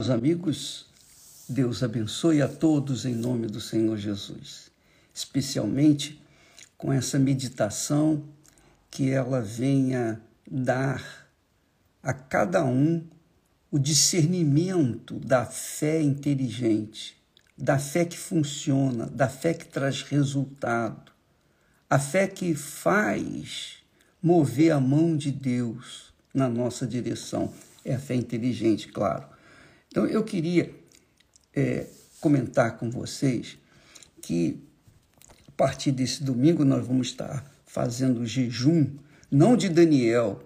Meus amigos, Deus abençoe a todos em nome do Senhor Jesus, especialmente com essa meditação que ela venha dar a cada um o discernimento da fé inteligente, da fé que funciona, da fé que traz resultado, a fé que faz mover a mão de Deus na nossa direção. É a fé inteligente, claro então, eu queria é, comentar com vocês que a partir desse domingo nós vamos estar fazendo jejum, não de Daniel,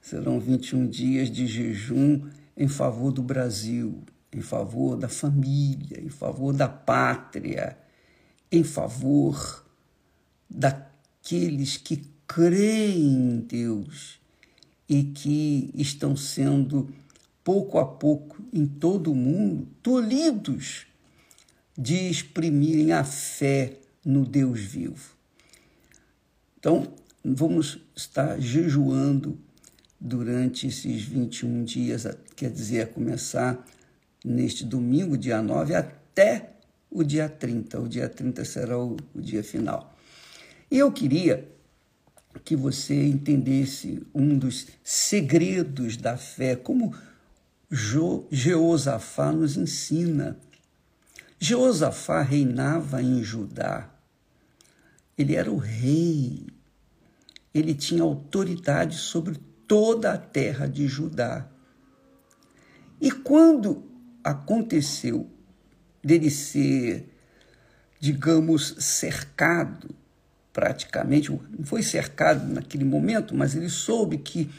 serão 21 dias de jejum em favor do Brasil, em favor da família, em favor da pátria, em favor daqueles que creem em Deus e que estão sendo pouco a pouco, em todo o mundo, tolhidos de exprimirem a fé no Deus vivo. Então, vamos estar jejuando durante esses 21 dias, quer dizer, a começar neste domingo, dia 9, até o dia 30. O dia 30 será o, o dia final. E eu queria que você entendesse um dos segredos da fé, como jo, Jeosafá nos ensina. Jeosafá reinava em Judá. Ele era o rei. Ele tinha autoridade sobre toda a terra de Judá. E quando aconteceu dele ser, digamos, cercado, praticamente, não foi cercado naquele momento, mas ele soube que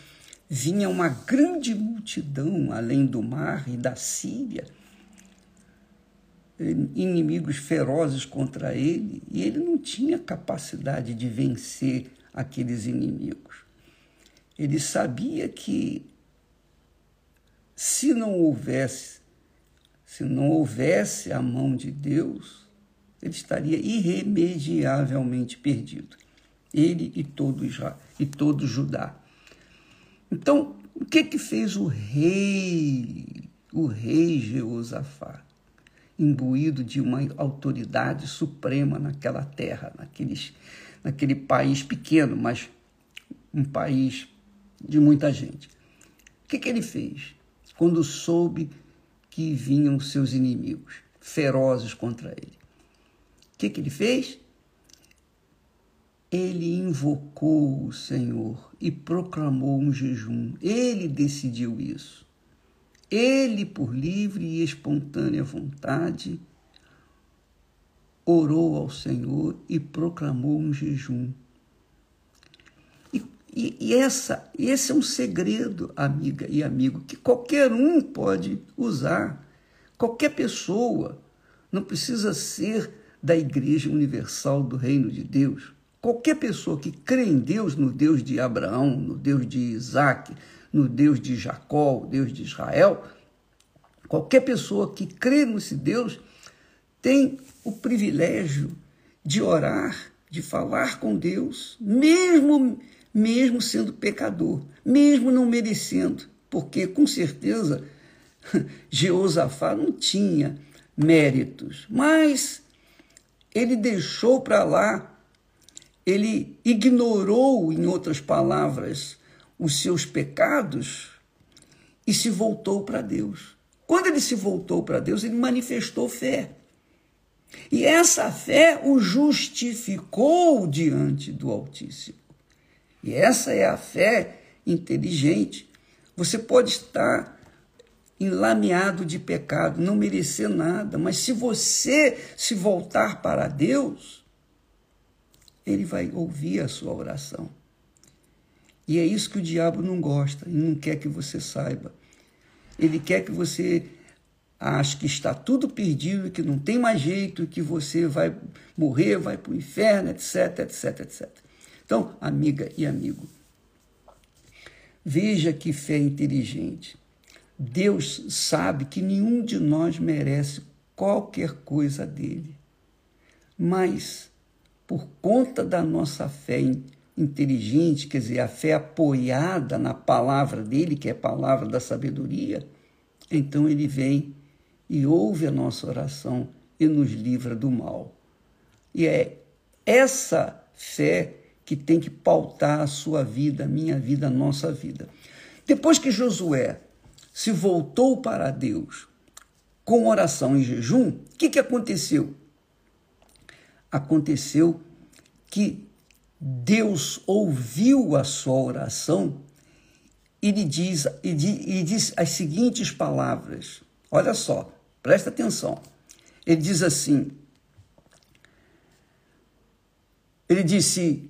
vinha uma grande multidão além do mar e da Síria, inimigos ferozes contra ele, e ele não tinha capacidade de vencer aqueles inimigos. Ele sabia que se não houvesse, se não houvesse a mão de Deus, ele estaria irremediavelmente perdido. Ele e todo Israel, e todo Judá. Então, o que que fez o rei, o rei Jeosafá, imbuído de uma autoridade suprema naquela terra, naqueles, naquele país pequeno, mas um país de muita gente. O que, que ele fez quando soube que vinham seus inimigos ferozes contra ele? O que, que ele fez? Ele invocou o Senhor e proclamou um jejum. Ele decidiu isso. Ele, por livre e espontânea vontade, orou ao Senhor e proclamou um jejum. E, e, e essa, esse é um segredo, amiga e amigo, que qualquer um pode usar. Qualquer pessoa. Não precisa ser da Igreja Universal do Reino de Deus Qualquer pessoa que crê em Deus, no Deus de Abraão, no Deus de Isaac, no Deus de Jacó, Deus de Israel, qualquer pessoa que crê nesse Deus tem o privilégio de orar, de falar com Deus, mesmo mesmo sendo pecador, mesmo não merecendo, porque com certeza Jeosafá não tinha méritos, mas ele deixou para lá ele ignorou, em outras palavras, os seus pecados e se voltou para Deus. Quando ele se voltou para Deus, ele manifestou fé. E essa fé o justificou diante do Altíssimo. E essa é a fé inteligente. Você pode estar enlameado de pecado, não merecer nada, mas se você se voltar para Deus, ele vai ouvir a sua oração. E é isso que o diabo não gosta e não quer que você saiba. Ele quer que você ache que está tudo perdido, que não tem mais jeito, que você vai morrer, vai para o inferno, etc, etc, etc. Então, amiga e amigo, veja que fé inteligente. Deus sabe que nenhum de nós merece qualquer coisa dele. Mas por conta da nossa fé inteligente, quer dizer, a fé apoiada na palavra dele, que é a palavra da sabedoria, então ele vem e ouve a nossa oração e nos livra do mal. E é essa fé que tem que pautar a sua vida, a minha vida, a nossa vida. Depois que Josué se voltou para Deus com oração e jejum, o que, que aconteceu? Aconteceu que Deus ouviu a sua oração e lhe diz, e diz as seguintes palavras. Olha só, presta atenção. Ele diz assim: Ele disse: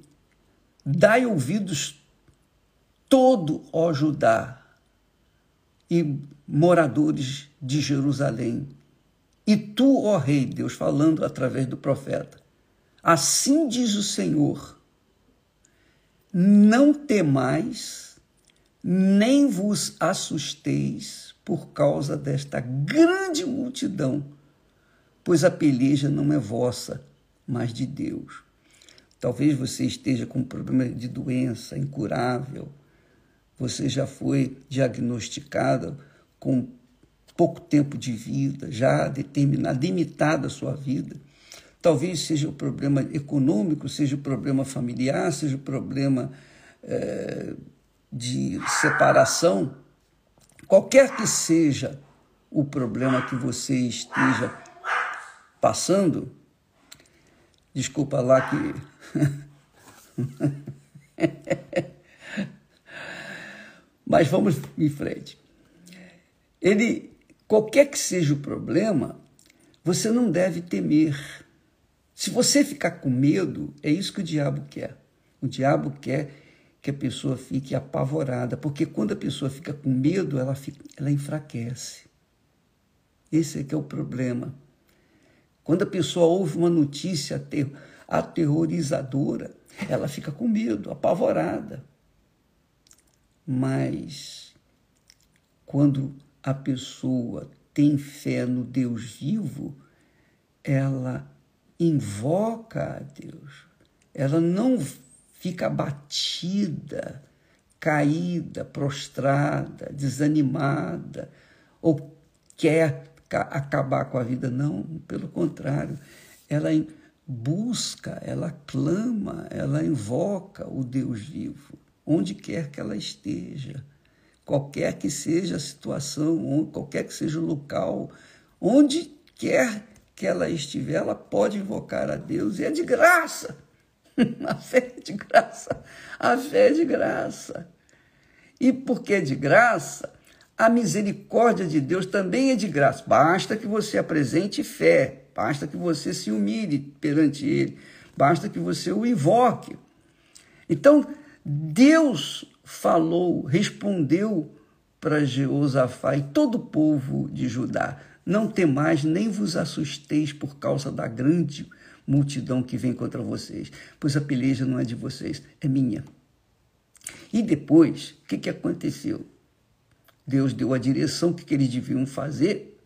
Dai ouvidos todo, ó Judá, e moradores de Jerusalém, e tu, ó Rei, Deus falando através do profeta, assim diz o Senhor: não temais, nem vos assusteis por causa desta grande multidão, pois a peleja não é vossa, mas de Deus. Talvez você esteja com um problema de doença incurável, você já foi diagnosticado com pouco tempo de vida, já determinada, limitada a sua vida. Talvez seja o problema econômico, seja o problema familiar, seja o problema é, de separação. Qualquer que seja o problema que você esteja passando, desculpa lá que. Mas vamos em frente. Ele, qualquer que seja o problema, você não deve temer. Se você ficar com medo, é isso que o diabo quer. O diabo quer que a pessoa fique apavorada, porque quando a pessoa fica com medo, ela, fica, ela enfraquece. Esse é que é o problema. Quando a pessoa ouve uma notícia aterrorizadora, ela fica com medo, apavorada. Mas quando a pessoa tem fé no Deus vivo, ela invoca a Deus. Ela não fica abatida, caída, prostrada, desanimada, ou quer acabar com a vida. Não, pelo contrário, ela busca, ela clama, ela invoca o Deus vivo onde quer que ela esteja, qualquer que seja a situação, qualquer que seja o local, onde quer que ela estiver, ela pode invocar a Deus e é de graça. A fé é de graça. A fé é de graça. E porque é de graça, a misericórdia de Deus também é de graça. Basta que você apresente fé, basta que você se humilhe perante Ele, basta que você o invoque. Então, Deus falou, respondeu para Jeosafá e todo o povo de Judá: Não temais, nem vos assusteis por causa da grande multidão que vem contra vocês, pois a peleja não é de vocês, é minha. E depois, o que, que aconteceu? Deus deu a direção que, que eles deviam fazer,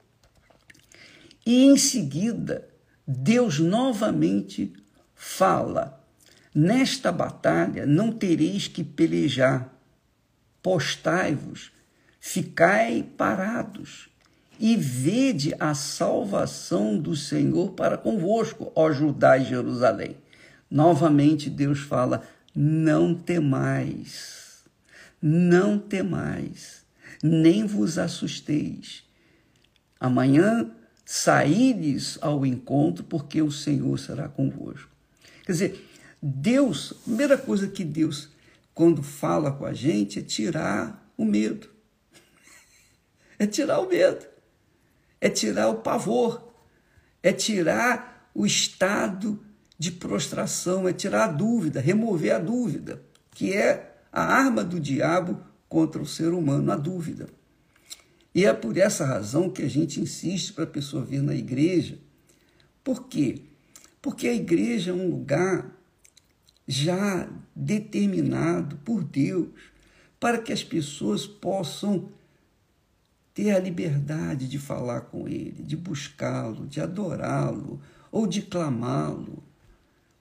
e em seguida, Deus novamente fala Nesta batalha não tereis que pelejar. Postai-vos, ficai parados e vede a salvação do Senhor para convosco, ó Judá e Jerusalém. Novamente Deus fala: não temais, não temais, nem vos assusteis. Amanhã saídes ao encontro, porque o Senhor será convosco. Quer dizer, Deus, a primeira coisa que Deus, quando fala com a gente, é tirar o medo. É tirar o medo. É tirar o pavor. É tirar o estado de prostração, é tirar a dúvida, remover a dúvida, que é a arma do diabo contra o ser humano, a dúvida. E é por essa razão que a gente insiste para a pessoa vir na igreja. Por quê? Porque a igreja é um lugar já determinado por Deus para que as pessoas possam ter a liberdade de falar com Ele, de buscá-lo, de adorá-lo, ou de clamá-lo,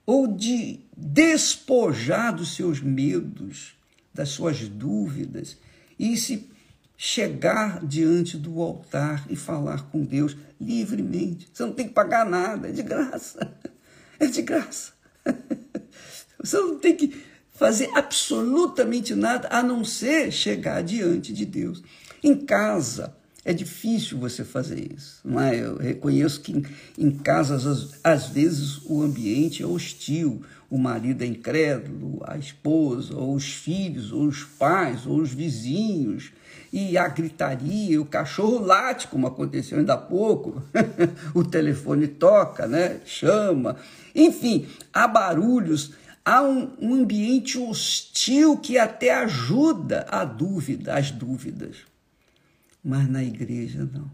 ou de despojar dos seus medos, das suas dúvidas e se chegar diante do altar e falar com Deus livremente. Você não tem que pagar nada, é de graça. É de graça. Você não tem que fazer absolutamente nada a não ser chegar diante de Deus. Em casa, é difícil você fazer isso, não é? Eu reconheço que em, em casas, às, às, vezes, o ambiente é hostil, o marido é incrédulo, a esposa, ou os filhos, ou os pais, ou os vizinhos, e a gritaria, o cachorro late, como aconteceu ainda há pouco, o telefone toca, né? chama, enfim, há barulhos, há um, um ambiente hostil que até ajuda a dúvida, as dúvidas. Mas na igreja não.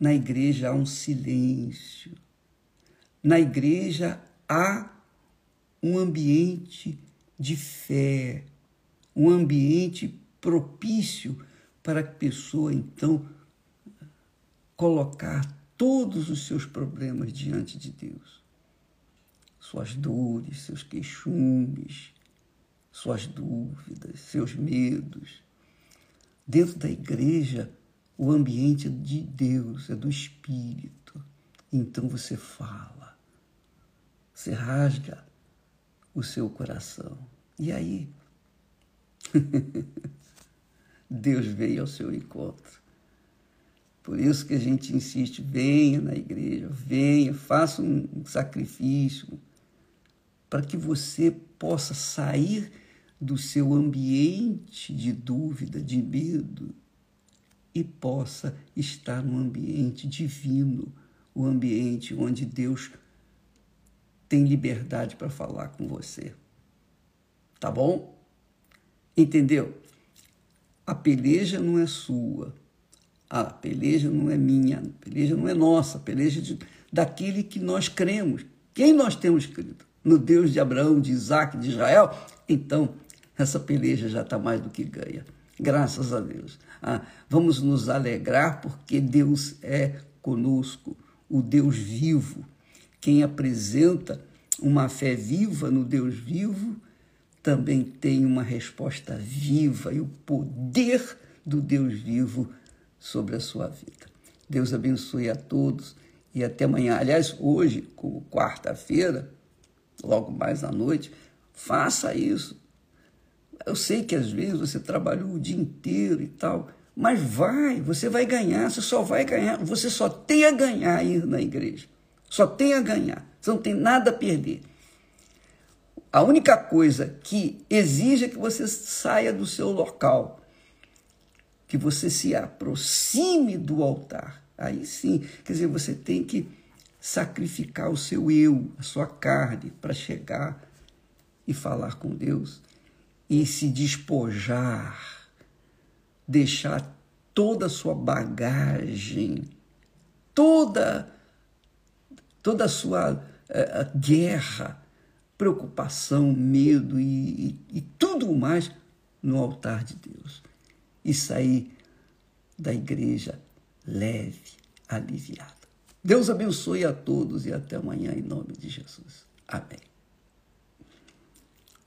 Na igreja há um silêncio. Na igreja há um ambiente de fé, um ambiente propício para a pessoa então colocar todos os seus problemas diante de Deus. Suas dores, seus queixumes, suas dúvidas, seus medos. Dentro da igreja, o ambiente é de Deus, é do Espírito. Então você fala, você rasga o seu coração. E aí? Deus veio ao seu encontro. Por isso que a gente insiste, venha na igreja, venha, faça um sacrifício, para que você possa sair do seu ambiente de dúvida, de medo, e possa estar no ambiente divino, o ambiente onde Deus tem liberdade para falar com você. Tá bom? Entendeu? A peleja não é sua. A peleja não é minha, a peleja não é nossa, a peleja é de, daquele que nós cremos. Quem nós temos crido? No Deus de Abraão, de Isaac, de Israel? Então, essa peleja já está mais do que ganha. Graças a Deus. Ah, vamos nos alegrar porque Deus é conosco, o Deus vivo, quem apresenta uma fé viva no Deus vivo também tem uma resposta viva e o poder do Deus vivo sobre a sua vida. Deus abençoe a todos e até amanhã. Aliás, hoje, como quarta-feira, logo mais à noite, faça isso. Eu sei que às vezes você trabalhou o dia inteiro e tal, mas vai, você vai ganhar, você só vai ganhar, você só tem a ganhar ir na igreja. Só tem a ganhar. Você não tem nada a perder. A única coisa que exige é que você saia do seu local, que você se aproxime do altar. Aí sim, quer dizer, você tem que sacrificar o seu eu, a sua carne, para chegar e falar com Deus e se despojar, deixar toda a sua bagagem, toda toda a sua uh, guerra, preocupação, medo e, e, e tudo mais no altar de Deus. E sair da igreja leve, aliviado. Deus abençoe a todos e até amanhã em nome de Jesus. Amém.